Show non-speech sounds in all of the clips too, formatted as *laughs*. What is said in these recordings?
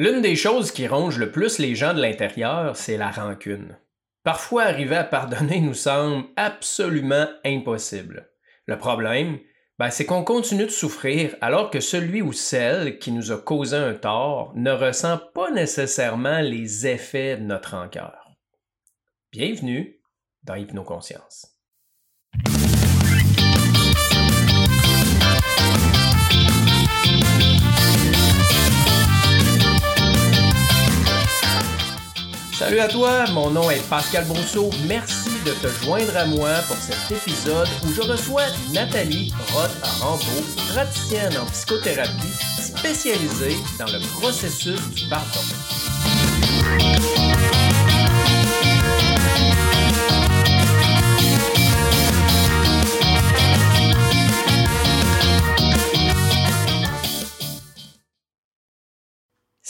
L'une des choses qui ronge le plus les gens de l'intérieur, c'est la rancune. Parfois, arriver à pardonner nous semble absolument impossible. Le problème, ben, c'est qu'on continue de souffrir alors que celui ou celle qui nous a causé un tort ne ressent pas nécessairement les effets de notre rancœur. Bienvenue dans Hypnoconscience. Salut à toi, mon nom est Pascal Brousseau. Merci de te joindre à moi pour cet épisode où je reçois Nathalie Roth-Rambaud, praticienne en psychothérapie spécialisée dans le processus du pardon.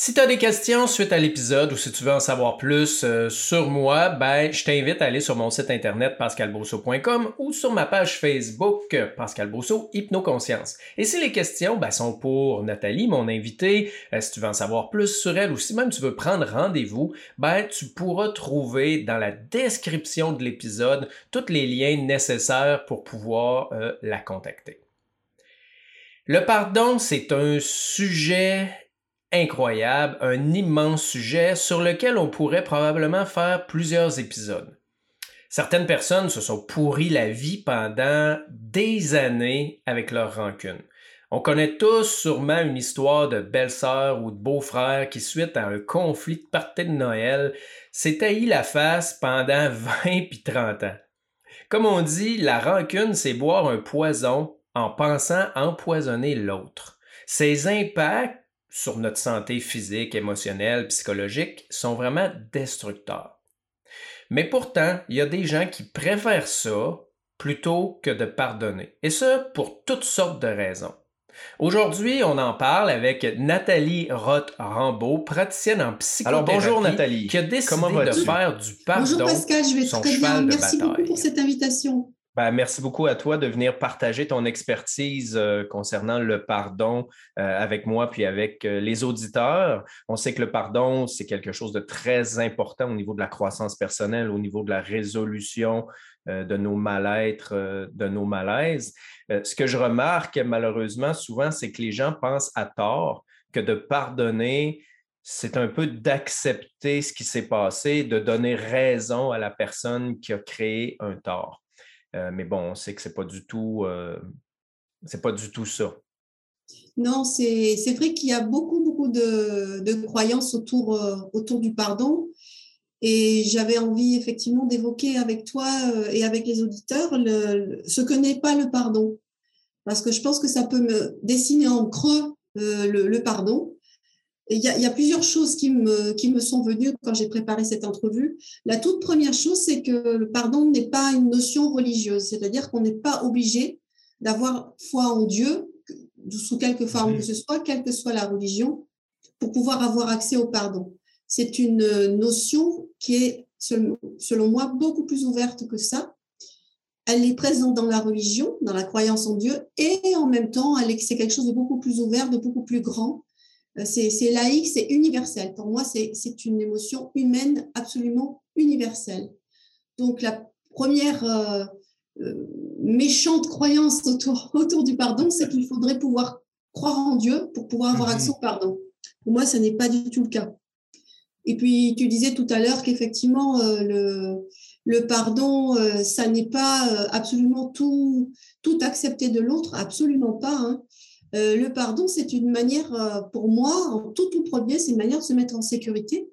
Si tu as des questions suite à l'épisode ou si tu veux en savoir plus euh, sur moi, ben, je t'invite à aller sur mon site internet pascalbosso.com ou sur ma page Facebook Pascal Hypnoconscience. Et si les questions ben, sont pour Nathalie, mon invitée, euh, si tu veux en savoir plus sur elle ou si même tu veux prendre rendez-vous, ben, tu pourras trouver dans la description de l'épisode tous les liens nécessaires pour pouvoir euh, la contacter. Le pardon, c'est un sujet incroyable, un immense sujet sur lequel on pourrait probablement faire plusieurs épisodes. Certaines personnes se sont pourries la vie pendant des années avec leur rancune. On connaît tous sûrement une histoire de belle-sœur ou de beau-frère qui, suite à un conflit de partie de Noël, s'est taillé la face pendant *laughs* 20 puis 30 ans. Comme on dit, la rancune, c'est boire un poison en pensant empoisonner l'autre. Ses impacts sur notre santé physique, émotionnelle, psychologique sont vraiment destructeurs. Mais pourtant, il y a des gens qui préfèrent ça plutôt que de pardonner. Et ça pour toutes sortes de raisons. Aujourd'hui, on en parle avec Nathalie Roth-Rambaud, praticienne en psychothérapie. Alors bonjour Nathalie. Qui a décidé de faire du pardon bonjour Pascal, je vais son très cheval bien. de Merci bataille. beaucoup pour cette invitation. Ben, merci beaucoup à toi de venir partager ton expertise euh, concernant le pardon euh, avec moi puis avec euh, les auditeurs. On sait que le pardon, c'est quelque chose de très important au niveau de la croissance personnelle, au niveau de la résolution de nos mal-être, de nos malaises. Ce que je remarque malheureusement souvent, c'est que les gens pensent à tort que de pardonner, c'est un peu d'accepter ce qui s'est passé, de donner raison à la personne qui a créé un tort. Euh, mais bon, on sait que du tout, euh, pas du tout ça. Non, c'est vrai qu'il y a beaucoup, beaucoup de, croyances autour, euh, autour du pardon. Et j'avais envie effectivement d'évoquer avec toi et avec les auditeurs ce que n'est pas le pardon. Parce que je pense que ça peut me dessiner en creux le pardon. Il y, a, il y a plusieurs choses qui me, qui me sont venues quand j'ai préparé cette entrevue. La toute première chose, c'est que le pardon n'est pas une notion religieuse, c'est-à-dire qu'on n'est pas obligé d'avoir foi en Dieu, sous quelque forme que ce soit, quelle que soit la religion, pour pouvoir avoir accès au pardon. C'est une notion qui est, selon, moi, beaucoup plus ouverte que ça. Elle est présente dans la religion, dans la croyance en Dieu, et en même temps, c'est quelque chose de beaucoup plus ouvert, de beaucoup plus grand. Euh, C'est laïque, c'est universel. Pour moi, c'est une émotion humaine absolument universelle. Donc, la première euh, euh, méchante croyance autour, *laughs* autour du pardon, c'est qu'il faudrait pouvoir croire en Dieu pour pouvoir avoir Mhm. accès au pardon. Pour moi, ce n'est pas du tout le cas. Et puis, tu disais tout à l'heure qu'effectivement, euh, le, le pardon, ça n'est pas absolument tout, tout accepter de l'autre, absolument pas. hein. Euh, le pardon, c'est une manière, euh, pour moi, en tout tout premier, c'est une manière de se mettre en sécurité.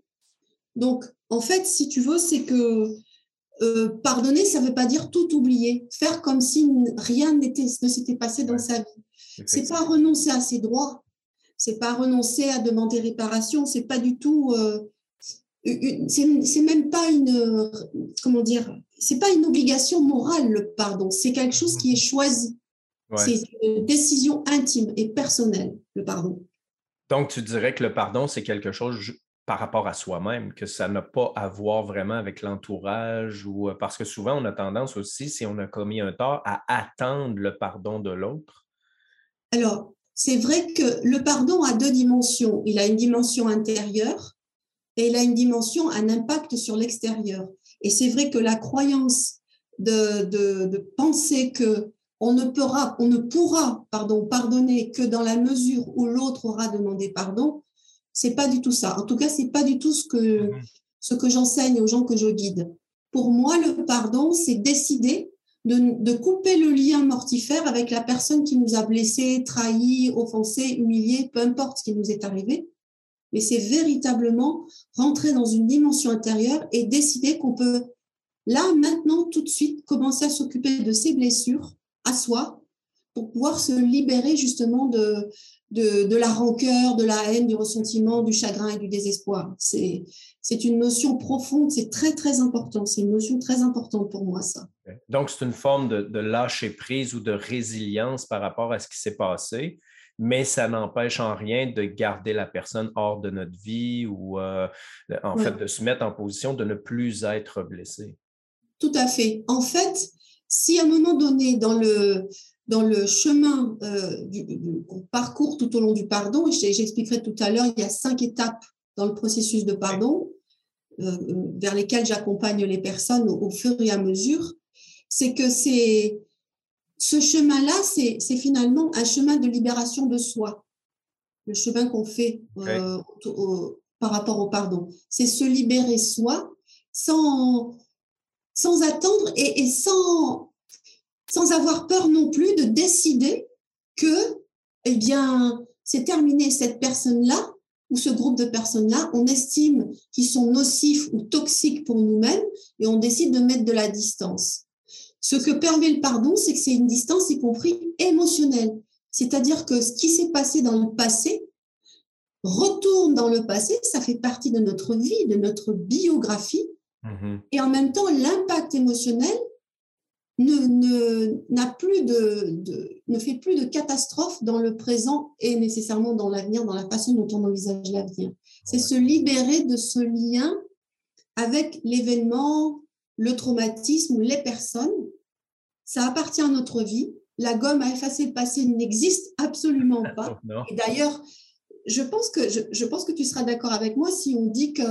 Donc, en fait, si tu veux, c'est que euh, pardonner, ça ne veut pas dire tout oublier, faire comme si rien n'était, ne s'était passé dans sa vie. C'est pas renoncer à ses droits, c'est pas renoncer à demander réparation, c'est pas du tout, c'est même pas une, comment dire, c'est pas une obligation morale le pardon, c'est quelque chose qui est choisi. Ouais. C'est une décision intime et personnelle, le pardon. Donc, tu dirais que le pardon, c'est quelque chose par rapport à soi-même, que ça n'a pas à voir vraiment avec l'entourage ou euh, parce que souvent on a tendance aussi, si on a commis un tort, à attendre le pardon de l'autre. Alors, c'est vrai que le pardon a deux dimensions. Il a une dimension intérieure et il a une dimension, un impact sur l'extérieur. Et c'est vrai que la croyance de, de, penser que on ne pourra, on ne pourra pardon, pardonner que dans la mesure où l'autre aura demandé pardon, c'est pas du tout ça. En tout cas, c'est pas du tout ce que, mhm. ce que j'enseigne aux gens que je guide. Pour moi, le pardon, c'est décider de, couper le lien mortifère avec la personne qui nous a blessés, trahis, offensés, humiliés, peu importe ce qui nous est arrivé. Mais c'est véritablement rentrer dans une dimension intérieure et décider qu'on peut, là, maintenant, tout de suite, commencer à s'occuper de ses blessures à soi pour pouvoir se libérer justement de, de, la rancœur, de la haine, du ressentiment, du chagrin et du désespoir. C'est, c'est une notion profonde, c'est très, très important. C'est une notion très importante pour moi, ça. Donc, c'est une forme de, lâcher prise ou de résilience par rapport à ce qui s'est passé, mais ça n'empêche en rien de garder la personne hors de notre vie ou, euh, en fait, de se mettre en position de ne plus être blessé. Tout à fait. En fait, si à un moment donné, dans le, dans le chemin euh, qu'on parcourt tout au long du pardon, et j'expliquerai tout à l'heure, il y a cinq étapes dans le processus de pardon euh, vers lesquelles j'accompagne les personnes au, fur et à mesure, c'est que c'est ce chemin-là, c'est finalement un chemin de libération de soi, le chemin qu'on fait euh, par rapport au pardon. C'est se libérer soi sans, sans attendre et, sans sans avoir peur non plus de décider que, eh bien, c'est terminé cette personne-là ou ce groupe de personnes-là, on estime qu'ils sont nocifs ou toxiques pour nous-mêmes et on décide de mettre de la distance. Ce que permet le pardon, c'est que c'est une distance, y compris émotionnelle. C'est-à-dire que ce qui s'est passé dans le passé retourne dans le passé, ça fait partie de notre vie, de notre biographie. Mm-hmm. Et en même temps, l'impact émotionnel ne, n'a plus de, ne fait plus de catastrophe dans le présent et nécessairement dans l'avenir, dans la façon dont on envisage l'avenir. C'est se libérer de ce lien avec l'événement, le traumatisme, les personnes. Ça appartient à notre vie. La gomme à effacer le passé n'existe absolument *laughs* pas. Et d'ailleurs, je pense que je, je pense que tu seras d'accord avec moi si on dit que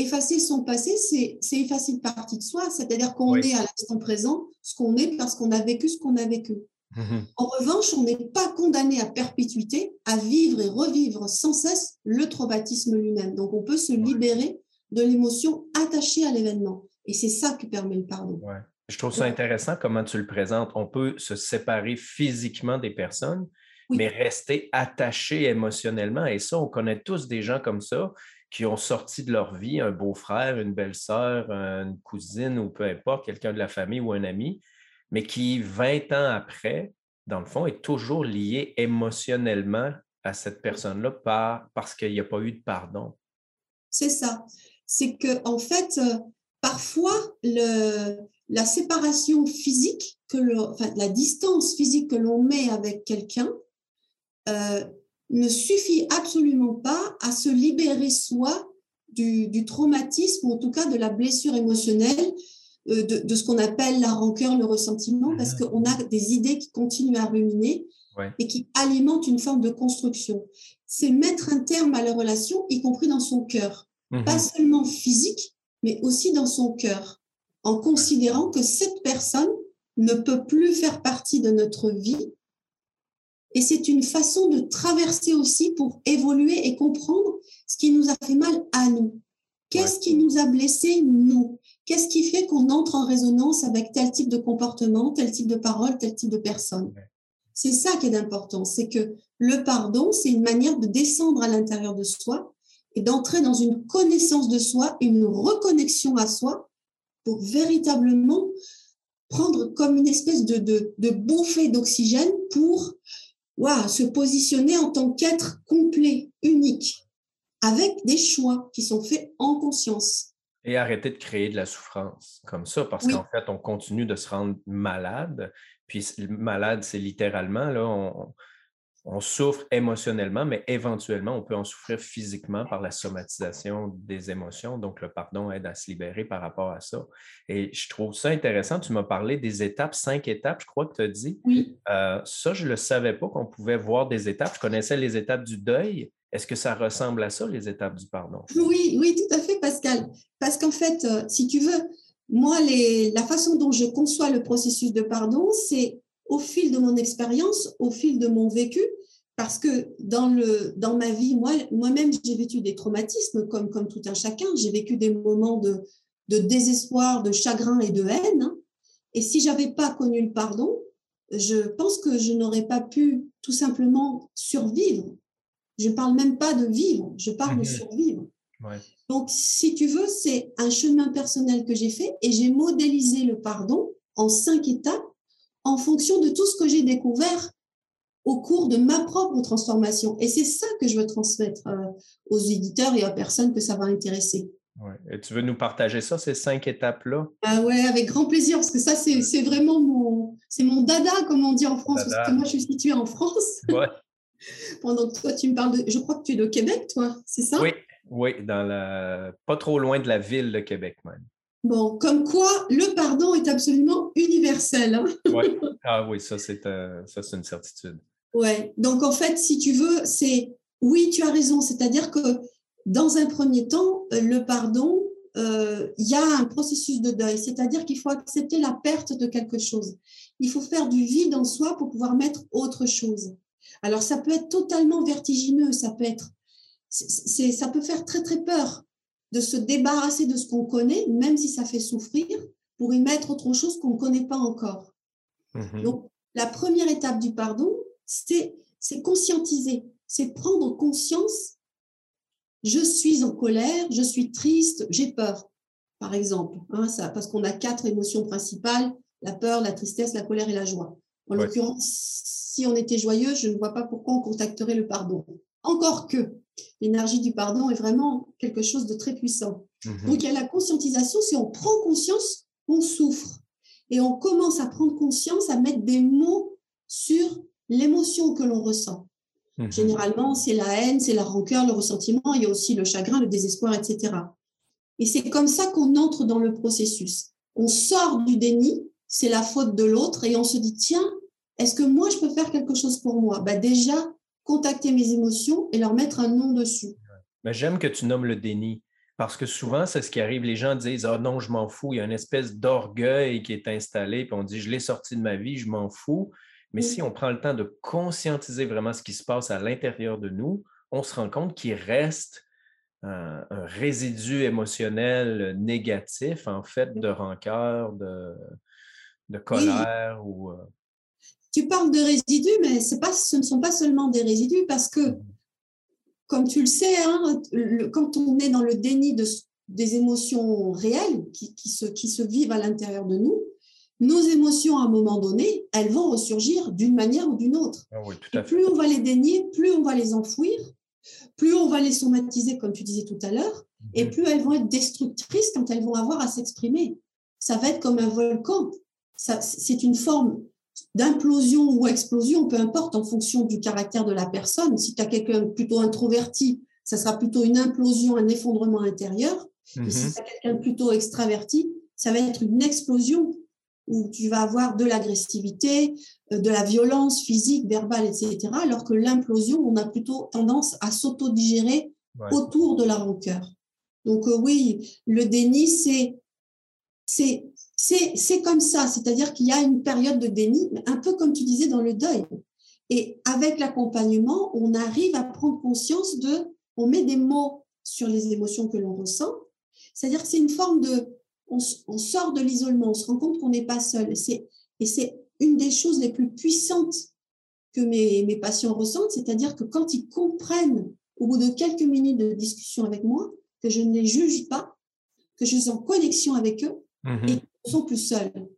effacer son passé, c'est effacer une partie de soi, c'est-à-dire qu'on est à l'instant présent, ce qu'on est parce qu'on a vécu ce qu'on a vécu. Mhm. En revanche, on n'est pas condamné à perpétuité, à vivre et revivre sans cesse le traumatisme lui-même. Donc, on peut se libérer de l'émotion attachée à l'événement. Et c'est ça qui permet le pardon. Je trouve ça intéressant comment tu le présentes. On peut se séparer physiquement des personnes, mais rester attaché émotionnellement. Et ça, on connaît tous des gens comme ça qui ont sorti de leur vie un beau-frère, une belle-sœur, une cousine ou peu importe, quelqu'un de la famille ou un ami, mais qui, 20 ans après, dans le fond, est toujours lié émotionnellement à cette personne-là parce qu'il n'y a pas eu de pardon. C'est ça. C'est que, en fait, euh, parfois, la séparation physique, que la distance physique que l'on met avec quelqu'un, euh, ne suffit absolument pas à se libérer soi du, traumatisme, ou en tout cas de la blessure émotionnelle, euh, de, ce qu'on appelle la rancœur, le ressentiment, parce mmh. qu'on a des idées qui continuent à ruminer et qui alimentent une forme de construction. C'est mettre un terme à la relation, y compris dans son cœur. Mmh. Pas seulement physique, mais aussi dans son cœur, en considérant que cette personne ne peut plus faire partie de notre vie et c'est une façon de traverser aussi pour évoluer et comprendre ce qui nous a fait mal à nous. Qu'est-ce qui nous a blessés, nous? Qu'est-ce qui fait qu'on entre en résonance avec tel type de comportement, tel type de parole, tel type de personne? C'est ça qui est important, c'est que le pardon, c'est une manière de descendre à l'intérieur de soi et d'entrer dans une connaissance de soi, une reconnexion à soi pour véritablement prendre comme une espèce de, de, de bouffée d'oxygène pour se positionner en tant qu'être complet, unique, avec des choix qui sont faits en conscience. Et arrêter de créer de la souffrance comme ça, parce qu'en fait, on continue de se rendre malade. Puis malade, c'est littéralement, là, on souffre émotionnellement, mais éventuellement, on peut en souffrir physiquement par la somatisation des émotions. Donc, le pardon aide à se libérer par rapport à ça. Et je trouve ça intéressant. Tu m'as parlé des étapes, cinq étapes, je crois que tu as dit. Oui. Euh, ça, je ne le savais pas qu'on pouvait voir des étapes. Je connaissais les étapes du deuil. Est-ce que ça ressemble à ça, les étapes du pardon? Oui, oui, tout à fait, Pascal. Parce qu'en fait, euh, si tu veux, moi, les, la façon dont je conçois le processus de pardon, c'est au fil de mon expérience, au fil de mon vécu, parce que dans, le, dans ma vie, moi, moi-même, j'ai vécu des traumatismes comme, comme tout un chacun. J'ai vécu des moments de, de désespoir, de chagrin et de haine. Et si j'avais pas connu le pardon, je pense que je n'aurais pas pu tout simplement survivre. Je ne parle même pas de vivre, je parle de mmh survivre. Donc, si tu veux, c'est un chemin personnel que j'ai fait et j'ai modélisé le pardon en cinq étapes en fonction de tout ce que j'ai découvert au cours de ma propre transformation. Et c'est ça que je veux transmettre euh, aux éditeurs et aux personnes que ça va intéresser. Et tu veux nous partager ça, ces cinq étapes-là? Ah ouais, avec grand plaisir, parce que ça, c'est vraiment mon, c'est mon dada, comme on dit en France, parce que moi, je suis située en France. *laughs* Ouais. Pendant que toi, tu me parles de... Je crois que tu es de Québec, toi, c'est ça? Oui, oui, dans la... pas trop loin de la ville de Québec même. Bon, comme quoi le pardon est absolument universel. Hein. *laughs* ouais. Ah oui, ça c'est euh, une certitude. Ouais. Donc en fait, si tu veux, c'est oui, tu as raison. C'est-à-dire que dans un premier temps, euh, le pardon, euh, il y a un processus de deuil. C'est-à-dire qu'il faut accepter la perte de quelque chose. Il faut faire du vide en soi pour pouvoir mettre autre chose. Alors ça peut être totalement vertigineux. Ça peut être, c'est, ça peut faire très très peur de se débarrasser de ce qu'on connaît, même si ça fait souffrir, pour y mettre autre chose qu'on ne connaît pas encore. Mmh Donc, la première étape du pardon, c'est conscientiser, c'est prendre conscience, je suis en colère, je suis triste, j'ai peur, par exemple, hein, ça, parce qu'on a quatre émotions principales, la peur, la tristesse, la colère et la joie. En l'occurrence, si on était joyeux, je ne vois pas pourquoi on contacterait le pardon. Encore que, l'énergie du pardon est vraiment quelque chose de très puissant. Mhm. Donc, il y a la conscientisation, si on prend conscience, on souffre. Et on commence à prendre conscience, à mettre des mots sur l'émotion que l'on ressent. Mhm. Généralement, c'est la haine, c'est la rancœur, le ressentiment, il y a aussi le chagrin, le désespoir, etc. Et c'est comme ça qu'on entre dans le processus. On sort du déni, c'est la faute de l'autre, et on se dit, tiens, est-ce que moi, je peux faire quelque chose pour moi? Bah Déjà, contacter mes émotions et leur mettre un nom dessus. Mais j'aime que tu nommes le déni. Parce que souvent, c'est ce qui arrive. Les gens disent Ah non, je m'en fous. Il y a une espèce d'orgueil qui est installé, puis on dit Je l'ai sorti de ma vie, je m'en fous. Mais si on prend le temps de conscientiser vraiment ce qui se passe à l'intérieur de nous, on se rend compte qu'il reste un, résidu émotionnel négatif, en fait, de rancœur, de, de colère ou. Tu parles de résidus, mais pas, ce ne sont pas seulement des résidus parce que, comme tu le sais, hein, quand on est dans le déni de, des émotions réelles qui, se, qui se vivent à l'intérieur de nous, nos émotions, à un moment donné, elles vont ressurgir d'une manière ou d'une autre. Ah plus on va les dénier, plus on va les enfouir, plus on va les somatiser, comme tu disais tout à l'heure, et mhm. plus elles vont être destructrices quand elles vont avoir à s'exprimer. Ça va être comme un volcan. C'est une forme d'implosion ou explosion, peu importe en fonction du caractère de la personne. Si tu as quelqu'un plutôt introverti, ça sera plutôt une implosion, un effondrement intérieur. Et si mhm. tu as quelqu'un plutôt extraverti, ça va être une explosion où tu vas avoir de l'agressivité, euh, de la violence physique, verbale, etc. Alors que l'implosion, on a plutôt tendance à s'auto-digérer autour de la rancœur. Donc euh, oui, le déni, c'est c'est comme ça, c'est-à-dire qu'il y a une période de déni, un peu comme tu disais dans le deuil. Et avec l'accompagnement, on arrive à prendre conscience de, on met des mots sur les émotions que l'on ressent. C'est-à-dire que c'est une forme de, on, sort de l'isolement, on se rend compte qu'on n'est pas seul. Et c'est une des choses les plus puissantes que mes, mes patients ressentent, c'est-à-dire que quand ils comprennent au bout de quelques minutes de discussion avec moi que je ne les juge pas, que je suis en connexion avec eux, mmh et sont plus seuls.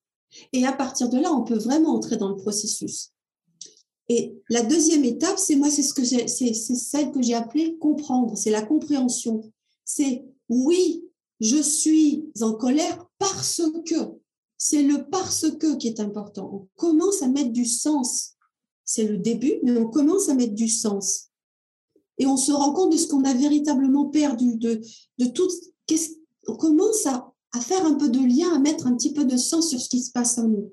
Et à partir de là, on peut vraiment entrer dans le processus. Et la deuxième étape, c'est moi, c'est ce que c'est celle que j'ai appelée comprendre, c'est la compréhension. C'est oui, je suis en colère parce que c'est le parce que qui est important. On commence à mettre du sens c'est le début, mais on commence à mettre du sens. Et on se rend compte de ce qu'on a véritablement perdu, de, de tout. On commence à, à faire un peu de lien, à mettre un petit peu de sens sur ce qui se passe en nous.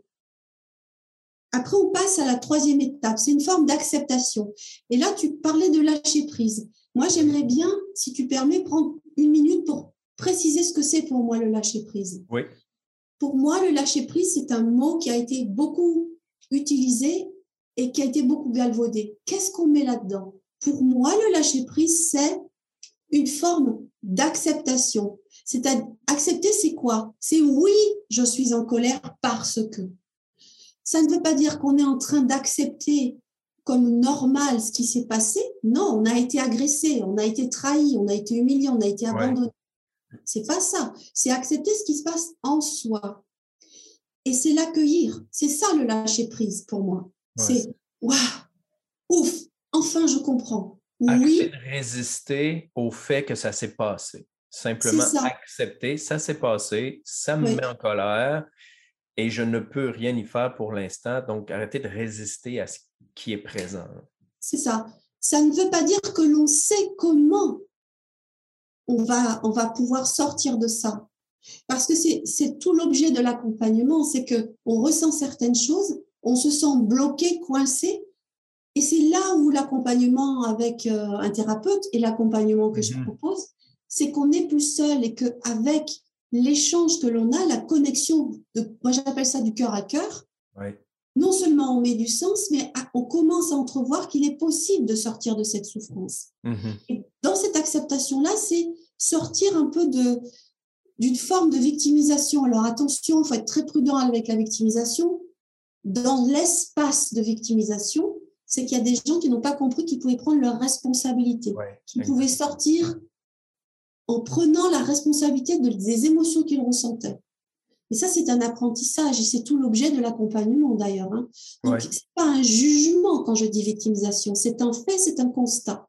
Après, on passe à la troisième étape. C'est une forme d'acceptation. Et là, tu parlais de lâcher prise. Moi, j'aimerais bien, si tu permets, prendre une minute pour préciser ce que c'est pour moi le lâcher prise. Oui. Pour moi, le lâcher prise, c'est un mot qui a été beaucoup utilisé et qui a été beaucoup galvaudé. Qu'est-ce qu'on met là-dedans? Pour moi, le lâcher prise, c'est une forme d'acceptation. C'est accepter, c'est quoi? C'est oui, je suis en colère parce que. Ça ne veut pas dire qu'on est en train d'accepter comme normal ce qui s'est passé. Non, on a été agressé, on a été trahi, on a été humilié, on a été abandonné. C'est pas ça. C'est accepter ce qui se passe en soi. Et c'est l'accueillir. C'est ça le lâcher prise pour moi. C'est waouh, ouf, enfin je comprends. Oui. résister au fait que ça s'est passé. Simplement accepter, ça s'est passé, ça me met en colère et je ne peux rien y faire pour l'instant. Donc, arrêter de résister à ce qui est présent. C'est ça. Ça ne veut pas dire que l'on sait comment on va, on va pouvoir sortir de ça. Parce que c'est tout l'objet de l'accompagnement, c'est que on ressent certaines choses, on se sent bloqué, coincé, et c'est là où l'accompagnement avec euh, un thérapeute et l'accompagnement que je mhm. propose, c'est qu'on n'est plus seul et qu'avec l'échange que l'on a, la connexion, de, moi j'appelle ça du cœur à cœur, non seulement on met du sens, mais on commence à entrevoir qu'il est possible de sortir de cette souffrance. Mhm. Et dans cette acceptation-là, c'est sortir un peu de d'une forme de victimisation. Alors attention, il faut être très prudent avec la victimisation. Dans l'espace de victimisation, c'est qu'il y a des gens qui n'ont pas compris qu'ils pouvaient prendre leur responsabilité, qu'ils pouvaient sortir en prenant la responsabilité des émotions qu'ils ressentaient. Et ça, c'est un apprentissage et c'est tout l'objet de l'accompagnement d'ailleurs. Hein. Donc, c'est pas un jugement quand je dis victimisation, c'est un fait, c'est un constat.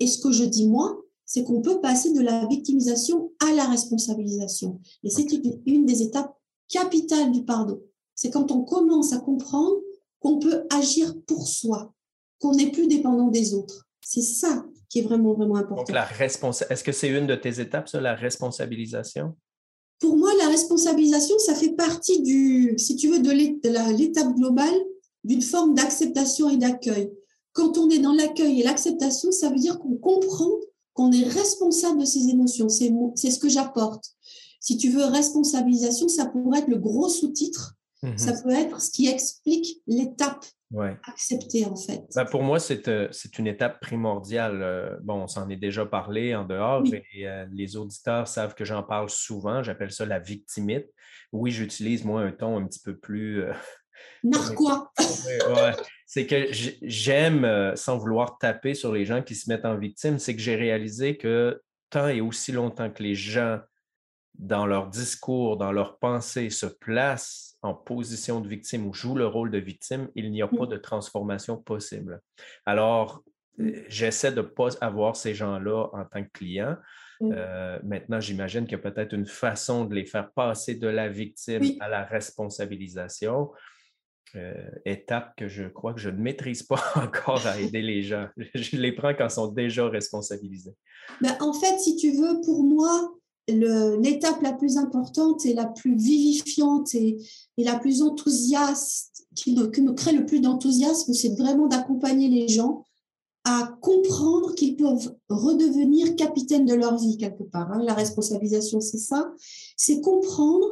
Et ce que je dis moi, c'est qu'on peut passer de la victimisation à la responsabilisation. Et c'est une des étapes capitales du pardon. C'est quand on commence à comprendre qu'on peut agir pour soi, qu'on n'est plus dépendant des autres. C'est ça qui est vraiment, vraiment important. Donc, la Est-ce que c'est une de tes étapes, ça, la responsabilisation? Pour moi, la responsabilisation, ça fait partie du, si tu veux, de l'étape globale d'une forme d'acceptation et d'accueil. Quand on est dans l'accueil et l'acceptation, ça veut dire qu'on comprend qu'on est responsable de ses émotions. C'est ce que j'apporte. Si tu veux responsabilisation, ça pourrait être le gros sous-titre. Mhm. Ça peut être ce qui explique l'étape acceptée, en fait. Ben, pour moi, euh, c'est une étape primordiale. Euh, bon, on s'en est déjà parlé en dehors et euh, les auditeurs savent que j'en parle souvent. J'appelle ça la victimite. Oui, j'utilise, moi, un ton un petit peu plus... *laughs* Narquois. c'est que j'aime, sans vouloir taper sur les gens qui se mettent en victime, c'est que j'ai réalisé que tant et aussi longtemps que les gens, dans leur discours, dans leur pensée, se placent en position de victime ou jouent le rôle de victime, il n'y a pas mmh. de transformation possible. Alors, euh, j'essaie de ne pas avoir ces gens-là en tant que client. Mmh. Euh, maintenant, j'imagine qu'il y a peut-être une façon de les faire passer de la victime à la responsabilisation. Euh, étape que je crois que je ne maîtrise pas *laughs* encore à aider les gens. Je les prends quand ils sont déjà responsabilisés. Ben, en fait, si tu veux, pour moi, l'étape la plus importante et la plus vivifiante et, la plus enthousiaste, qui me, qui me crée le plus d'enthousiasme, c'est vraiment d'accompagner les gens à comprendre qu'ils peuvent redevenir capitaines de leur vie quelque part. Hein. La responsabilisation, c'est ça. C'est comprendre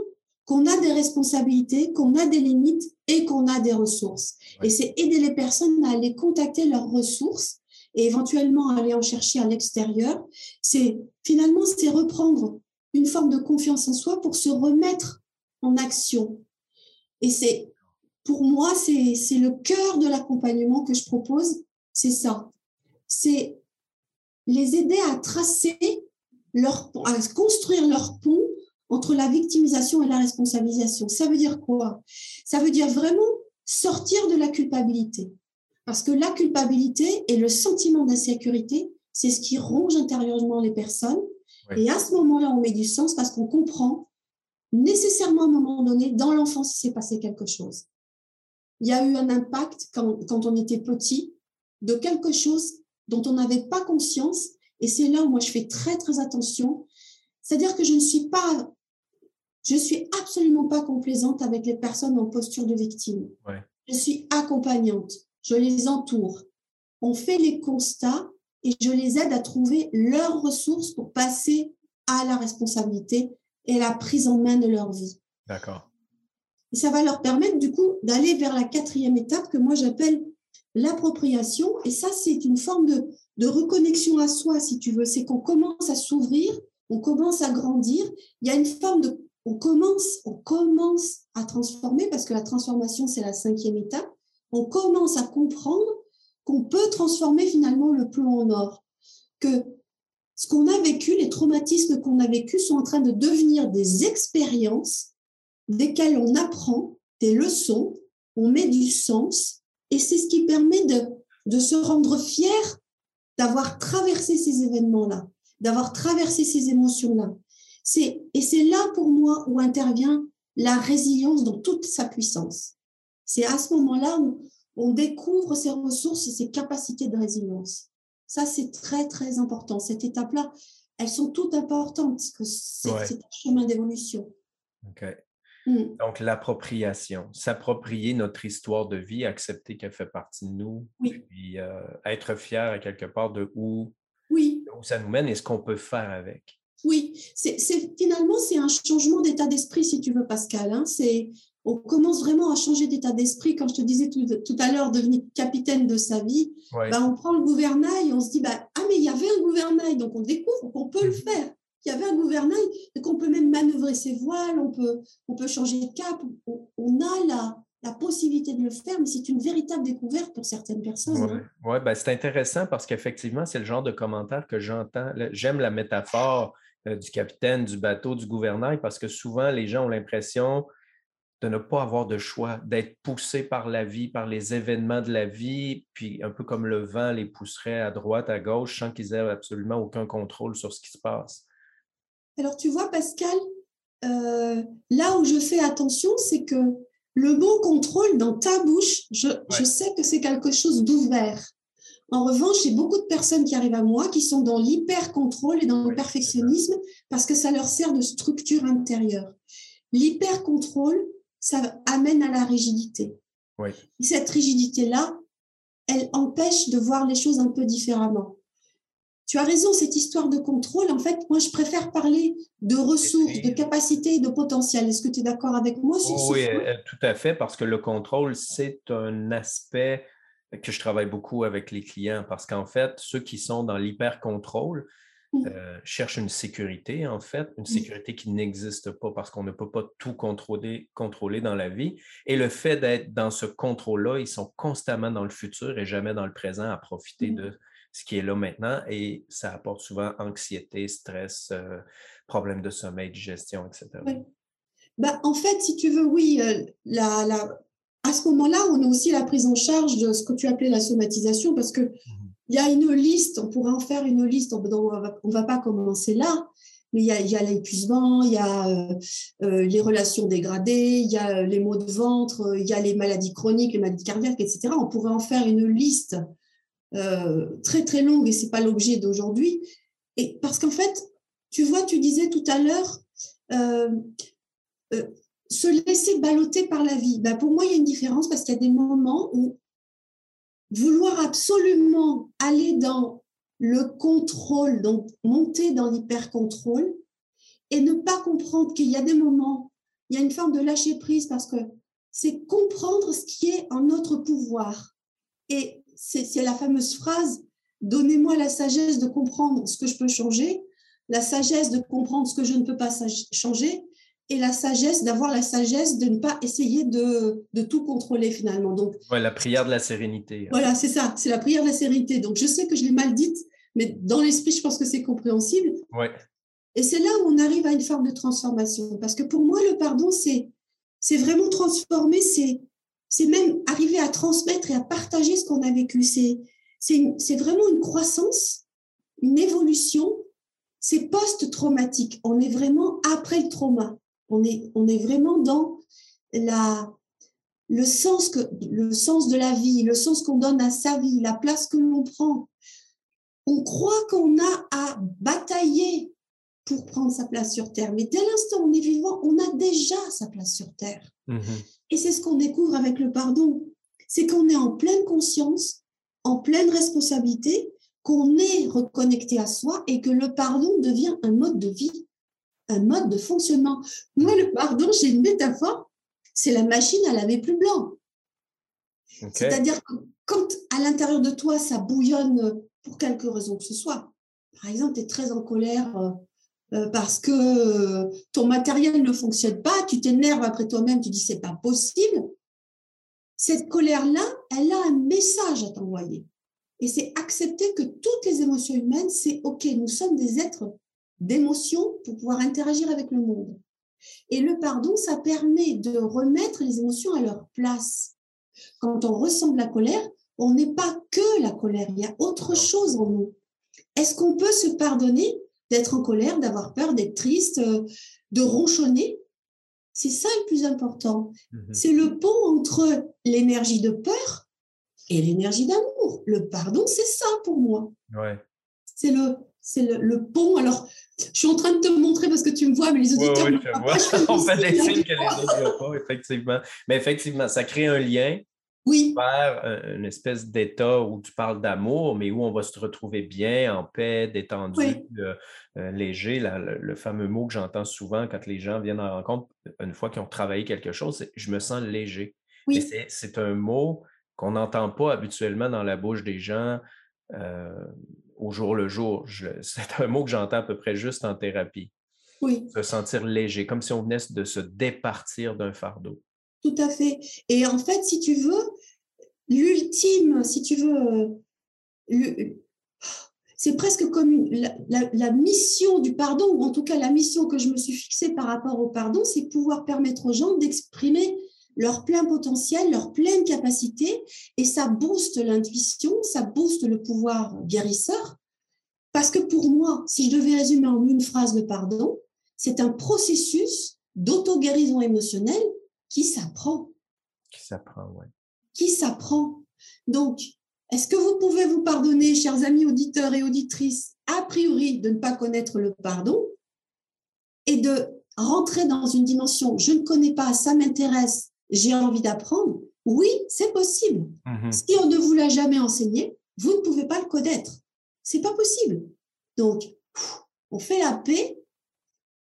qu'on a des responsabilités, qu'on a des limites et qu'on a des ressources. Et c'est aider les personnes à aller contacter leurs ressources et éventuellement aller en chercher à l'extérieur. C'est finalement, c'est reprendre une forme de confiance en soi pour se remettre en action. Et c'est, pour moi, c'est le cœur de l'accompagnement que je propose, c'est ça. C'est les aider à tracer leur, à construire leur pont entre la victimisation et la responsabilisation. Ça veut dire quoi? Ça veut dire vraiment sortir de la culpabilité. Parce que la culpabilité et le sentiment d'insécurité, c'est ce qui ronge intérieurement les personnes et à ce moment-là, on met du sens parce qu'on comprend nécessairement à un moment donné, dans l'enfance, il s'est passé quelque chose. il y a eu un impact quand, quand on était petit de quelque chose dont on n'avait pas conscience. Et c'est là où moi je fais très très attention. C'est-à-dire que je ne suis pas, je suis absolument pas complaisante avec les personnes en posture de victime. Je suis accompagnante. Je les entoure. On fait les constats et je les aide à trouver leurs ressources pour passer à la responsabilité et la prise en main de leur vie. D'accord. Et ça va leur permettre du coup d'aller vers la quatrième étape que moi j'appelle l'appropriation. Et ça, c'est une forme de, de, reconnexion à soi, si tu veux. C'est qu'on commence à s'ouvrir, on commence à grandir. Il y a une forme de... On commence, on commence à transformer, parce que la transformation, c'est la cinquième étape. On commence à comprendre qu'on peut transformer finalement le plomb en or. Que ce qu'on a vécu, les traumatismes qu'on a vécus sont en train de devenir des expériences desquelles on apprend des leçons, on met du sens, et c'est ce qui permet de, de se rendre fier d'avoir traversé ces événements-là, d'avoir traversé ces émotions-là. C'est, et c'est là pour moi où intervient la résilience dans toute sa puissance. C'est à ce moment-là où on découvre ses ressources et ses capacités de résilience. Ça, c'est très, très important. Cette étape-là, elles sont toutes importantes, parce que c'est un chemin d'évolution. OK. Mmh. Donc, l'appropriation, s'approprier notre histoire de vie, accepter qu'elle fait partie de nous, puis euh, être fier à quelque part de où, oui. où ça nous mène et ce qu'on peut faire avec. Oui, c'est, finalement, c'est un changement d'état d'esprit, si tu veux, Pascal. Hein. C'est on commence vraiment à changer d'état d'esprit. Quand je te disais tout, à l'heure, devenir capitaine de sa vie, bah, on prend le gouvernail et on se dit, bah, ah mais il y avait un gouvernail, donc on découvre qu'on peut le mmh faire. Il y avait un gouvernail et qu'on peut même manœuvrer ses voiles, on peut, on peut changer de cap, on, a la, la possibilité de le faire, mais c'est une véritable découverte pour certaines personnes. Oui, hein. ouais, ben, c'est intéressant parce qu'effectivement, c'est le genre de commentaire que j'entends. J'aime la métaphore euh, du capitaine, du bateau, du gouvernail, parce que souvent, les gens ont l'impression de ne pas avoir de choix, d'être poussé par la vie, par les événements de la vie, puis un peu comme le vent les pousserait à droite, à gauche, sans qu'ils aient absolument aucun contrôle sur ce qui se passe. Alors tu vois, Pascal, euh, là où je fais attention, c'est que le bon contrôle dans ta bouche, je, je sais que c'est quelque chose d'ouvert. En revanche, j'ai beaucoup de personnes qui arrivent à moi qui sont dans l'hyper-contrôle et dans le perfectionnisme parce que ça leur sert de structure intérieure. L'hyper-contrôle, ça amène à la rigidité. cette rigidité-là, elle empêche de voir les choses un peu différemment. Tu as raison, cette histoire de contrôle, en fait, moi, je préfère parler de ressources, de capacités et de potentiel. Est-ce que tu es d'accord avec moi sur Oui, euh, tout à fait, parce que le contrôle, c'est un aspect que je travaille beaucoup avec les clients, parce qu'en fait, ceux qui sont dans l'hyper-contrôle, euh, cherche une sécurité, en fait, une sécurité qui n'existe pas parce qu'on ne peut pas tout contrôler, contrôler dans la vie. Et le fait d'être dans ce contrôle-là, ils sont constamment dans le futur et jamais dans le présent à profiter mmh. de ce qui est là maintenant. Et ça apporte souvent anxiété, stress, euh, problèmes de sommeil, digestion, etc. Bah, en fait, si tu veux, oui, euh, la, la... à ce moment-là, on a aussi la prise en charge de ce que tu appelais la somatisation parce que mmh il y a une liste, on pourrait en faire une liste, on ne va pas commencer là, mais il y a, l'épuisement, il y a euh, euh, les relations dégradées, il y a les maux de ventre, il y a les maladies chroniques, les maladies cardiaques, etc. On pourrait en faire une liste euh, très très longue et c'est pas l'objet d'aujourd'hui. Et parce qu'en fait, tu vois, tu disais tout à l'heure, se laisser balloter par la vie. Ben pour moi, il y a une différence parce qu'il y a des moments où vouloir absolument aller dans le contrôle, donc monter dans l'hyper-contrôle, et ne pas comprendre qu'il y a des moments, il y a une forme de lâcher prise parce que c'est comprendre ce qui est en notre pouvoir. Et c'est la fameuse phrase, donnez-moi la sagesse de comprendre ce que je peux changer, la sagesse de comprendre ce que je ne peux pas changer, et la sagesse, d'avoir la sagesse de ne pas essayer de, de tout contrôler finalement. Donc, ouais, la prière de la sérénité. Voilà, c'est ça, c'est la prière de la sérénité. Donc, je sais que je l'ai mal dite, mais dans l'esprit, je pense que c'est compréhensible. Ouais. Et c'est là où on arrive à une forme de transformation. Parce que pour moi, le pardon, c'est, c'est vraiment transformer, c'est, c'est même arriver à transmettre et à partager ce qu'on a vécu. C'est, c'est, c'est vraiment une croissance, une évolution. C'est post-traumatique. On est vraiment après le trauma. On est, on est vraiment dans la, le sens, que, le sens de la vie, le sens qu'on donne à sa vie, la place que l'on prend. On croit qu'on a à batailler pour prendre sa place sur Terre. Mais dès l'instant où on est vivant, on a déjà sa place sur Terre. Mhm. Et c'est ce qu'on découvre avec le pardon. C'est qu'on est en pleine conscience, en pleine responsabilité, qu'on est reconnecté à soi et que le pardon devient un mode de vie, un mode de fonctionnement. Moi, le pardon, j'ai une métaphore, c'est la machine à laver plus blanc. C'est-à-dire que quand à l'intérieur de toi, ça bouillonne pour quelque raison que ce soit, par exemple, tu es très en colère euh, euh, parce que euh, ton matériel ne fonctionne pas, tu t'énerves après toi-même, tu dis c'est pas possible. Cette colère-là, elle a un message à t'envoyer. Et c'est accepter que toutes les émotions humaines, c'est OK, nous sommes des êtres d'émotions pour pouvoir interagir avec le monde. Et le pardon, ça permet de remettre les émotions à leur place. Quand on ressent de la colère, on n'est pas que la colère, il y a autre chose en nous. Est-ce qu'on peut se pardonner d'être en colère, d'avoir peur, d'être triste, euh, de ronchonner? C'est ça le plus important. Mhm. C'est le pont entre l'énergie de peur et l'énergie d'amour. Le pardon, c'est ça pour moi. Ouais. C'est le, c'est le, pont. Alors, je suis en train de te montrer parce que tu me vois, mais les auditeurs ne pas. *laughs* On fait des signes que les autres ne voient pas, effectivement. Mais effectivement, ça crée un lien oui. vers euh, une espèce d'état où tu parles d'amour, mais où on va se retrouver bien, en paix, détendu, euh, euh, léger. le, fameux mot que j'entends souvent quand les gens viennent en rencontre, une fois qu'ils ont travaillé quelque chose, c'est je me sens léger. Oui. C'est un mot qu'on n'entend pas habituellement dans la bouche des gens au jour le jour. *laughs* C'est un mot que j'entends à peu près juste en thérapie. Oui. Se sentir léger, comme si on venait de se départir d'un fardeau. Tout à fait. Et en fait, si tu veux, l'ultime, si tu veux, c'est presque comme la, mission du pardon, ou en tout cas la mission que je me suis fixée par rapport au pardon, c'est pouvoir permettre aux gens d'exprimer leur plein potentiel, leur pleine capacité, et ça booste l'intuition, ça booste le pouvoir guérisseur. Parce que pour moi, si je devais résumer en une phrase le pardon, c'est un processus d'auto-guérison émotionnelle qui s'apprend. Qui s'apprend, oui. Qui s'apprend. Donc, est-ce que vous pouvez vous pardonner, chers amis auditeurs et auditrices, a priori de ne pas connaître le pardon et de rentrer dans une dimension, je ne connais pas, ça m'intéresse, j'ai envie d'apprendre Oui, c'est possible. Mm-hmm. Si on ne vous l'a jamais enseigné, vous ne pouvez pas le connaître. C'est pas possible. Donc, on fait la paix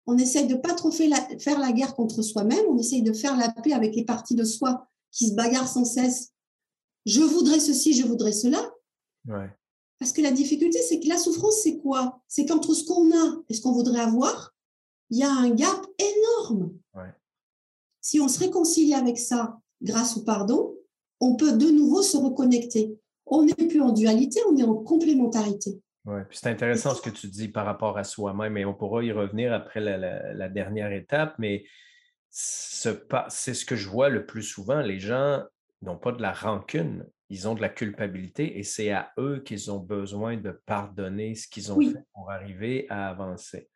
on essaye de pas trop faire la guerre contre soi-même, on essaye de faire la paix avec les parties de soi qui se bagarrent sans cesse. Je voudrais ceci, je voudrais cela. Parce que la difficulté, c'est que la souffrance, c'est quoi? C'est qu'entre ce qu'on a et ce qu'on voudrait avoir, il y a un gap énorme. Si on se réconcilie avec ça grâce au pardon, on peut de nouveau se reconnecter. On n'est plus en dualité, on est en complémentarité. Oui, puis c'est intéressant ce que tu dis par rapport à soi-même, et on pourra y revenir après la, dernière étape, mais c'est ce que je vois le plus souvent. Les gens n'ont pas de la rancune, ils ont de la culpabilité, et c'est à eux qu'ils ont besoin de pardonner ce qu'ils ont fait pour arriver à avancer.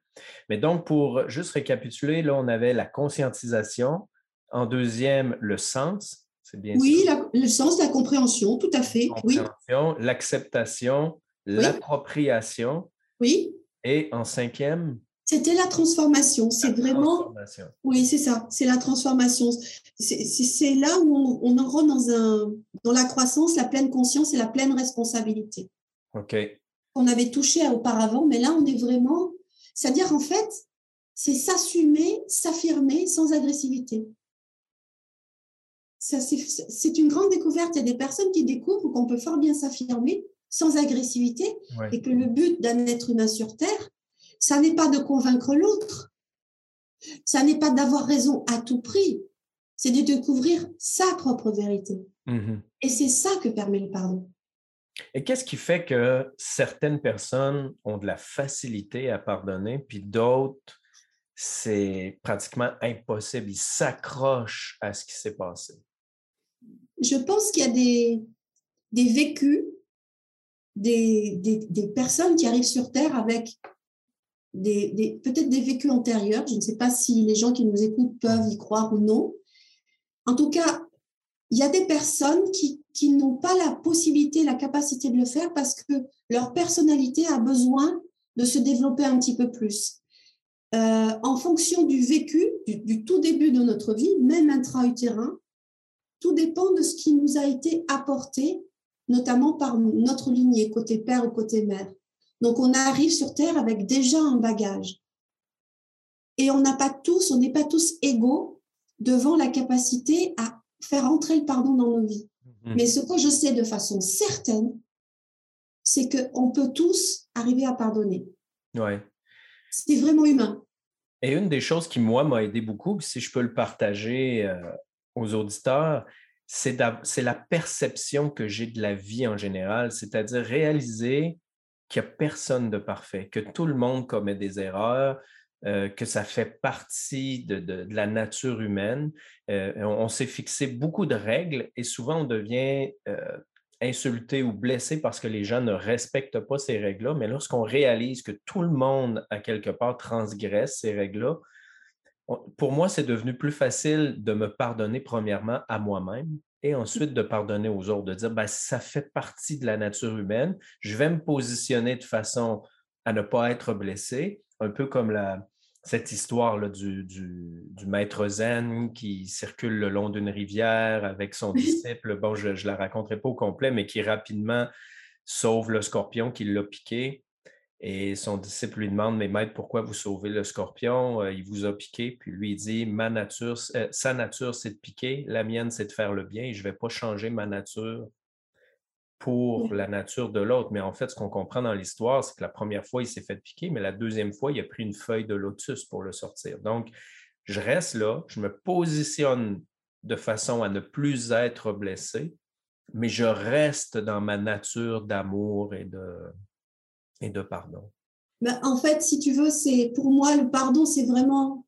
Mais donc, pour juste récapituler, là, on avait la conscientisation. En deuxième, le sens. C'est bien Oui, le sens, la compréhension, tout à fait. Compréhension, l'acceptation, l'appropriation. Oui. Et en cinquième? C'était la transformation. C'est vraiment. Oui, c'est ça. C'est la transformation. C'est là où on, en rentre dans, un, dans la croissance, la pleine conscience et la pleine responsabilité. OK. On avait touché auparavant, mais là, on est vraiment. C'est-à-dire, en fait, c'est s'assumer, s'affirmer sans agressivité. C'est une grande découverte. Il y a des personnes qui découvrent qu'on peut fort bien s'affirmer sans agressivité, et que le but d'un être humain sur Terre, ça n'est pas de convaincre l'autre, ça n'est pas d'avoir raison à tout prix, c'est de découvrir sa propre vérité. Mm-hmm. Et c'est ça que permet le pardon. Et qu'est-ce qui fait que certaines personnes ont de la facilité à pardonner, puis d'autres, c'est pratiquement impossible, ils s'accrochent à ce qui s'est passé? Je pense qu'il y a des, vécus des, personnes qui arrivent sur Terre avec peut-être des vécus antérieurs. Je ne sais pas si les gens qui nous écoutent peuvent y croire ou non. En tout cas, il y a des personnes qui, n'ont pas la possibilité, la capacité de le faire parce que leur personnalité a besoin de se développer un petit peu plus. Euh, en fonction du vécu, du, tout début de notre vie, même intra-utérin, tout dépend de ce qui nous a été apporté, notamment par notre lignée, côté père ou côté mère. Donc, on arrive sur Terre avec déjà un bagage. Et on n'a pas tous, on n'est pas tous égaux devant la capacité à faire entrer le pardon dans nos vies. Mhm. Mais ce que je sais de façon certaine, c'est qu'on peut tous arriver à pardonner. Ouais. C'est vraiment humain. Et une des choses qui, moi, m'a aidé beaucoup, si je peux le partager euh, aux auditeurs, c'est la perception que j'ai de la vie en général, c'est-à-dire réaliser qu'il n'y a personne de parfait, que tout le monde commet des erreurs, euh, que ça fait partie de, la nature humaine. Euh, on, s'est fixé beaucoup de règles et souvent on devient euh, insulté ou blessé parce que les gens ne respectent pas ces règles-là. Mais lorsqu'on réalise que tout le monde, à quelque part, transgresse ces règles-là, pour moi, c'est devenu plus facile de me pardonner premièrement à moi-même et ensuite de pardonner aux autres, de dire, ben, ça fait partie de la nature humaine, je vais me positionner de façon à ne pas être blessé, un peu comme la, cette histoire là, du, maître zen qui circule le long d'une rivière avec son *laughs* disciple. Bon, je ne la raconterai pas au complet, mais qui rapidement sauve le scorpion qui l'a piqué. Et son disciple lui demande, mais maître, pourquoi vous sauvez le scorpion? Euh, il vous a piqué. Puis lui, il dit, ma nature, euh, sa nature, c'est de piquer, la mienne, c'est de faire le bien et je ne vais pas changer ma nature pour la nature de l'autre. Mais en fait, ce qu'on comprend dans l'histoire, c'est que la première fois, il s'est fait piquer, mais la deuxième fois, il a pris une feuille de lotus pour le sortir. Donc, je reste là, je me positionne de façon à ne plus être blessé, mais je reste dans ma nature d'amour et de, et de pardon. Ben, en fait, si tu veux, c'est pour moi le pardon, c'est vraiment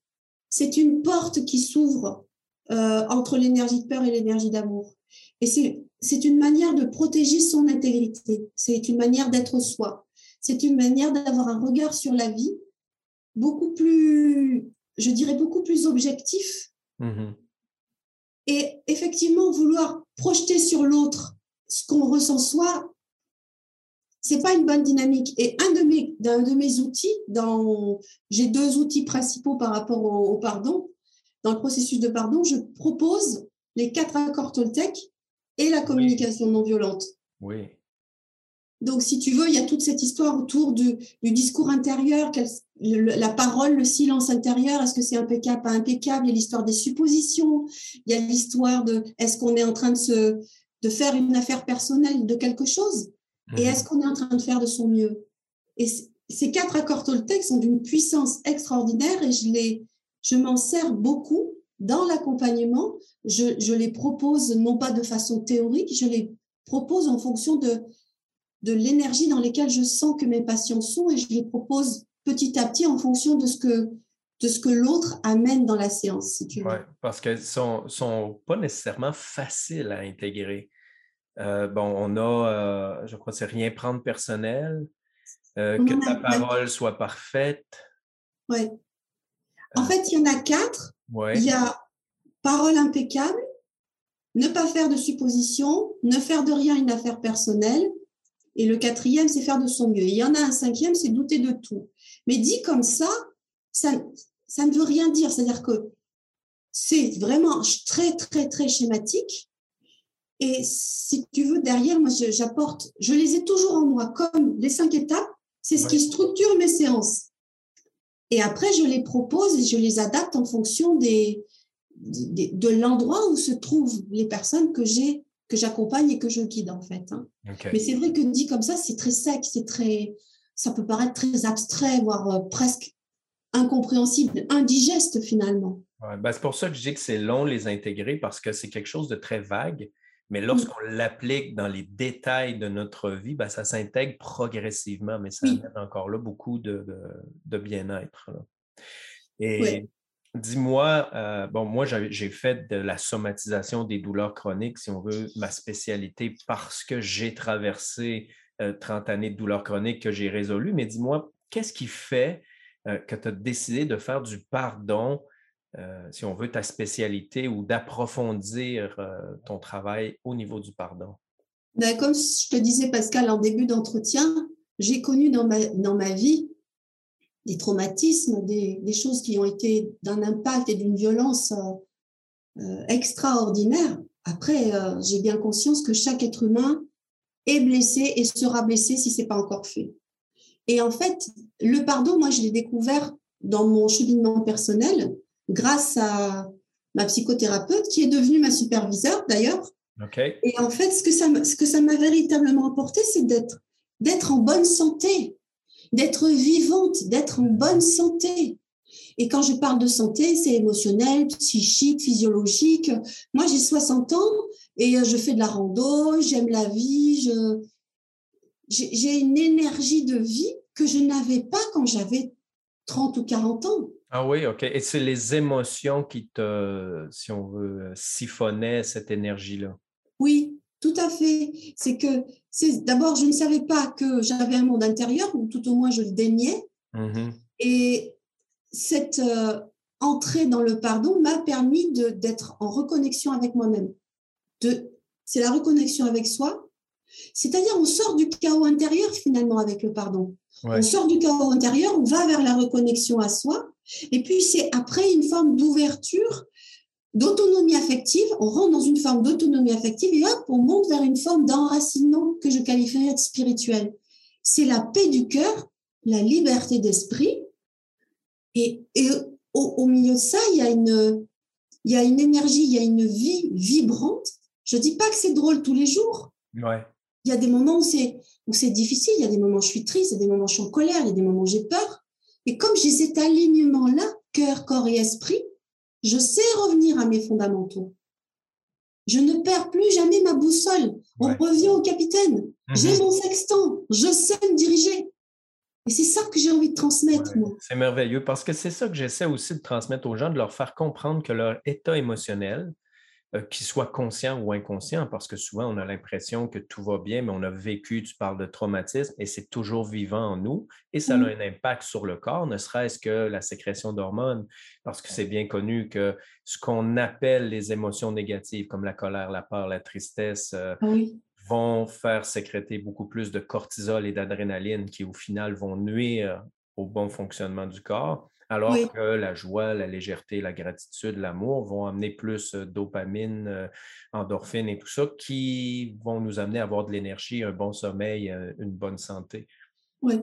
c'est une porte qui s'ouvre euh, entre l'énergie de peur et l'énergie d'amour. Et c'est c'est une manière de protéger son intégrité, c'est une manière d'être soi, c'est une manière d'avoir un regard sur la vie beaucoup plus, je dirais, beaucoup plus objectif. Mmh Et effectivement, vouloir projeter sur l'autre ce qu'on ressent soi, c'est pas une bonne dynamique. Et un de mes, d'un de mes outils, dans, j'ai deux outils principaux par rapport au, au, pardon. Dans le processus de pardon, je propose les quatre accords Toltec et la communication non violente. Oui. Donc, si tu veux, il y a toute cette histoire autour du, discours intérieur, la parole, le silence intérieur, est-ce que c'est impeccable, pas impeccable? Il y a l'histoire des suppositions, il y a l'histoire de est-ce qu'on est en train de, se, de faire une affaire personnelle de quelque chose? Et mhm. est-ce qu'on est en train de faire de son mieux? Et ces quatre accords Toltec sont d'une puissance extraordinaire et je, les, je m'en sers beaucoup dans l'accompagnement, je, les propose non pas de façon théorique, je les propose en fonction de, de l'énergie dans laquelle je sens que mes patients sont et je les propose petit à petit en fonction de ce que, de ce que l'autre amène dans la séance, si tu veux. Oui, parce qu'elles ne sont, sont, pas nécessairement faciles à intégrer. Euh, bon, on a, euh, je crois, c'est rien prendre personnel, euh, que ta parole soit parfaite. Oui. En fait, il y en a quatre. Il y a parole impeccable, ne pas faire de suppositions, ne faire de rien une affaire personnelle. Et le quatrième, c'est faire de son mieux. il y en a un cinquième, c'est douter de tout. Mais dit comme ça, ça, ça ne veut rien dire. C'est-à-dire que c'est vraiment très, très, très schématique. Et si tu veux, derrière, moi, j'apporte, je les ai toujours en moi, comme les cinq étapes, c'est ce qui structure mes séances. Et après, je les propose et je les adapte en fonction des, de l'endroit où se trouvent les personnes que j'ai que j'accompagne et que je guide en fait. Hein. Mais c'est vrai que dit comme ça, c'est très sec, c'est très, ça peut paraître très abstrait, voire euh, presque incompréhensible, indigeste finalement. Ben, c'est pour ça que je dis que c'est long les intégrer parce que c'est quelque chose de très vague. Mais mmh. lorsqu'on l'applique dans les détails de notre vie, ben, ça s'intègre progressivement, mais ça amène encore là beaucoup de, de, bien-être. Et dis-moi, euh, bon, moi, j'ai fait de la somatisation des douleurs chroniques, si on veut, ma spécialité, parce que j'ai traversé 30 euh, années de douleurs chroniques que j'ai résolues. Mais dis-moi, qu'est-ce qui fait euh, que tu as décidé de faire du pardon si on veut, ta spécialité ou d'approfondir ton travail au niveau du pardon? Ben, comme je te disais, Pascal, en début d'entretien, j'ai connu dans ma, dans ma vie des traumatismes, des, choses qui ont été d'un impact et d'une violence extraordinaire. Après, j'ai bien conscience que chaque être humain est blessé et sera blessé si c'est pas encore fait. Et en fait, le pardon, moi, je l'ai découvert dans mon cheminement personnel grâce à ma psychothérapeute qui est devenue ma superviseure d'ailleurs. Et en fait, ce que ça, ce que ça m'a véritablement apporté, c'est d'être, d'être en bonne santé, d'être vivante, d'être en bonne santé. Et quand je parle de santé, c'est émotionnel, psychique, physiologique. Moi, j'ai 60 ans et je fais de la rando, j'aime la vie, je, j'ai une énergie de vie que je n'avais pas quand j'avais 30 ou 40 ans. Ah oui, OK. Et c'est les émotions qui te, si on veut, siphonnaient cette énergie-là? Oui, tout à fait. C'est que, c'est d'abord, je ne savais pas que j'avais un monde intérieur, ou tout au moins je le déniais. Mmh Et cette euh, entrée dans le pardon m'a permis d'être en reconnexion avec moi-même. C'est la reconnexion avec soi, c'est-à-dire, on sort du chaos intérieur finalement avec le pardon. On sort du chaos intérieur, on va vers la reconnexion à soi. Et puis, c'est après une forme d'ouverture, d'autonomie affective. On rentre dans une forme d'autonomie affective et hop, on monte vers une forme d'enracinement que je qualifierais de spirituel. C'est la paix du cœur, la liberté d'esprit. Et, au, milieu de ça, il y, a une, il y a une énergie, il y a une vie vibrante. Je dis pas que c'est drôle tous les jours. Ouais. Il y a des moments où c'est difficile, il y a des moments où je suis triste, il y a des moments où je suis en colère, il y a des moments où j'ai peur. Et comme j'ai cet alignement-là, cœur, corps et esprit, je sais revenir à mes fondamentaux. Je ne perds plus jamais ma boussole. On revient au capitaine. Mhm. J'ai mon sextant. Je sais me diriger. Et c'est ça que j'ai envie de transmettre, moi. C'est merveilleux parce que c'est ça que j'essaie aussi de transmettre aux gens, de leur faire comprendre que leur état émotionnel, qu'ils soient conscients ou inconscients, parce que souvent on a l'impression que tout va bien, mais on a vécu, tu parles de traumatisme, et c'est toujours vivant en nous, et ça a mmh. un impact sur le corps, ne serait-ce que la sécrétion d'hormones, parce que c'est bien connu que ce qu'on appelle les émotions négatives, comme la colère, la peur, la tristesse, euh, vont faire sécréter beaucoup plus de cortisol et d'adrénaline qui, au final, vont nuire au bon fonctionnement du corps. Alors que la joie, la légèreté, la gratitude, l'amour vont amener plus dopamine, endorphine et tout ça qui vont nous amener à avoir de l'énergie, un bon sommeil, une bonne santé. Oui,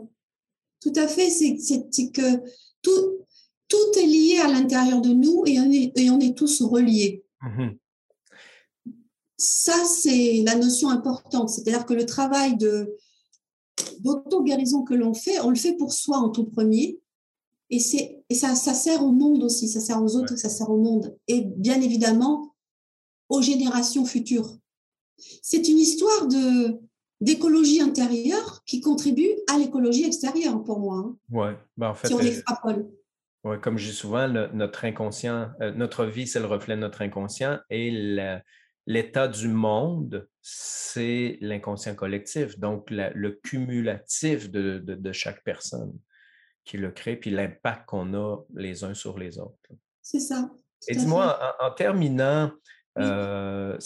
tout à fait. C'est que tout, tout est lié à l'intérieur de nous et on est, et on est tous reliés. Mmh Ça, c'est la notion importante. C'est-à-dire que le travail d'auto-guérison que l'on fait, on le fait pour soi en tout premier et, et ça, ça sert au monde aussi, ça sert aux autres, ça sert au monde. Et bien évidemment, aux générations futures. C'est une histoire de, d'écologie intérieure qui contribue à l'écologie extérieure pour moi. Hein. Ouais, ben en fait, si on euh, Ouais, comme je dis souvent, notre inconscient, euh, notre vie, c'est le reflet de notre inconscient et l'état du monde, c'est l'inconscient collectif, donc le cumulatif de, de, de, chaque personne qui le crée, puis l'impact qu'on a les uns sur les autres. C'est ça. Et dis-moi, en, terminant, euh,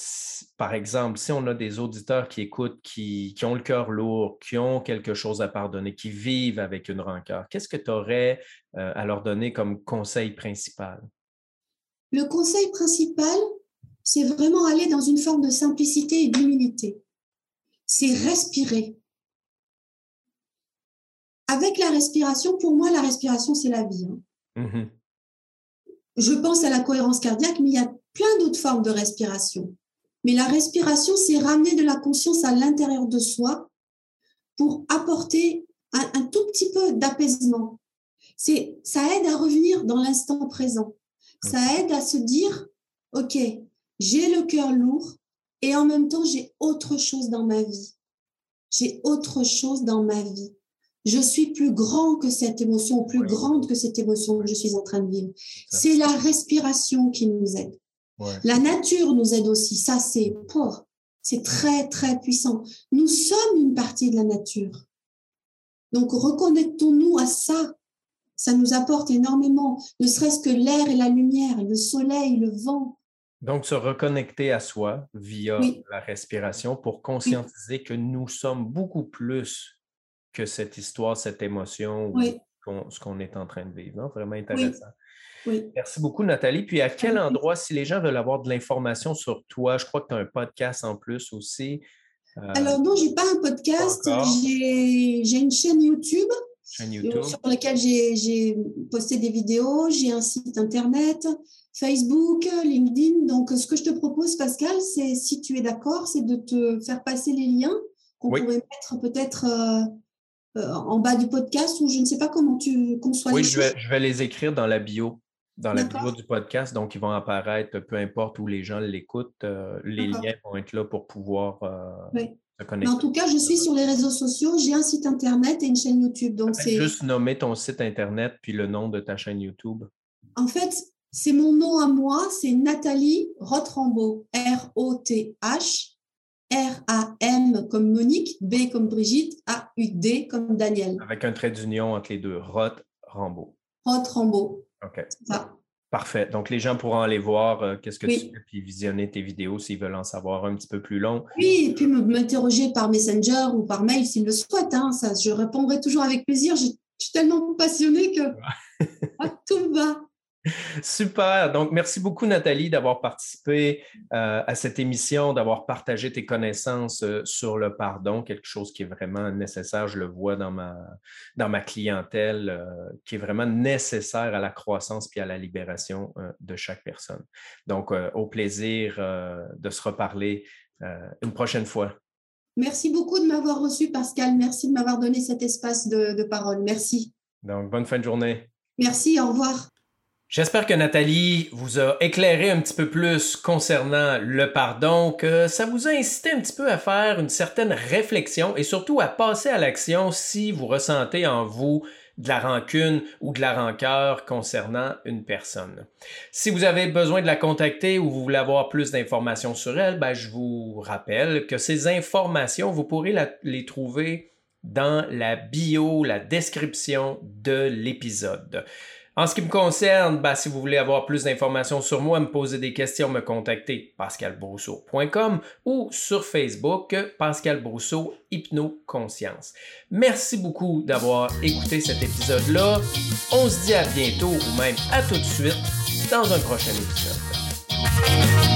par exemple, si on a des auditeurs qui écoutent, qui, ont le cœur lourd, qui ont quelque chose à pardonner, qui vivent avec une rancœur, qu'est-ce que tu aurais euh, à leur donner comme conseil principal? Le conseil principal, c'est vraiment aller dans une forme de simplicité et d'humilité. C'est respirer avec la respiration, pour moi, la respiration, c'est la vie. Hein. Mmh Je pense à la cohérence cardiaque, mais il y a plein d'autres formes de respiration. Mais la respiration, c'est ramener de la conscience à l'intérieur de soi pour apporter un, tout petit peu d'apaisement. C'est, ça aide à revenir dans l'instant présent. Ça aide à se dire, OK, j'ai le cœur lourd et en même temps, j'ai autre chose dans ma vie. J'ai autre chose dans ma vie je suis plus grand que cette émotion, plus grande que cette émotion que je suis en train de vivre. C'est la respiration qui nous aide. La nature nous aide aussi. Ça, c'est C'est très, très puissant. Nous sommes une partie de la nature. Donc, reconnectons-nous à ça. ça nous apporte énormément, ne serait-ce que l'air et la lumière, le soleil, le vent. Donc, se reconnecter à soi via la respiration pour conscientiser que nous sommes beaucoup plus que cette histoire, cette émotion, ou ce qu'on est en train de vivre. Vraiment intéressant. Merci beaucoup, Nathalie. Puis, à quel endroit, si les gens veulent avoir de l'information sur toi, je crois que tu as un podcast en plus aussi. Euh, Alors, non, je n'ai pas un podcast. J'ai une chaîne YouTube. YouTube. Sur laquelle j'ai posté des vidéos. J'ai un site internet. Facebook, LinkedIn. Donc, ce que je te propose, Pascal, c'est, si tu es d'accord, c'est de te faire passer les liens qu'on pourrait mettre peut-être euh, euh, en bas du podcast ou je ne sais pas comment tu conçois oui, les je vais, je vais les écrire dans la bio, dans la bio du podcast. Donc, ils vont apparaître peu importe où les gens l'écoutent. Euh, les liens vont être là pour pouvoir se connecter. en tout cas, je suis sur les réseaux sociaux. J'ai un site internet et une chaîne YouTube. Donc, c'est juste nommer ton site internet puis le nom de ta chaîne YouTube. En fait, c'est mon nom à moi, c'est Nathalie Rotrambeau, R-O-T-H, R-A-M comme Monique, B comme Brigitte, A-U-D comme Daniel. Avec un trait d'union entre les deux, Rot-Rambeau. Rot-Rambeau. OK. Parfait. Donc, les gens pourront aller voir euh, qu'est-ce que tu fais, puis visionner tes vidéos s'ils veulent en savoir un petit peu plus long. Oui, et puis m'interroger par Messenger ou par mail s'ils le souhaitent. Hein. Ça, je répondrai toujours avec plaisir. Je, suis tellement passionnée que ah, tout va. Super. Donc, merci beaucoup, Nathalie, d'avoir participé euh, à cette émission, d'avoir partagé tes connaissances euh, sur le pardon, quelque chose qui est vraiment nécessaire. Je le vois dans ma, dans ma clientèle, euh, qui est vraiment nécessaire à la croissance puis à la libération de chaque personne. Donc, au plaisir de se reparler une prochaine fois. Merci beaucoup de m'avoir reçu, Pascal. Merci de m'avoir donné cet espace de, de parole. Merci. Donc, bonne fin de journée. Merci. Au revoir. J'espère que Nathalie vous a éclairé un petit peu plus concernant le pardon, que ça vous a incité un petit peu à faire une certaine réflexion et surtout à passer à l'action si vous ressentez en vous de la rancune ou de la rancœur concernant une personne. Si vous avez besoin de la contacter ou vous voulez avoir plus d'informations sur elle, ben, je vous rappelle que ces informations, vous pourrez les trouver dans la bio, la description de l'épisode. En ce qui me concerne, ben, si vous voulez avoir plus d'informations sur moi, me poser des questions, me contacter pascalbrousseau.com ou sur Facebook Pascal Brousseau Hypnoconscience. Merci beaucoup d'avoir écouté cet épisode-là. On se dit à bientôt ou même à tout de suite dans un prochain épisode.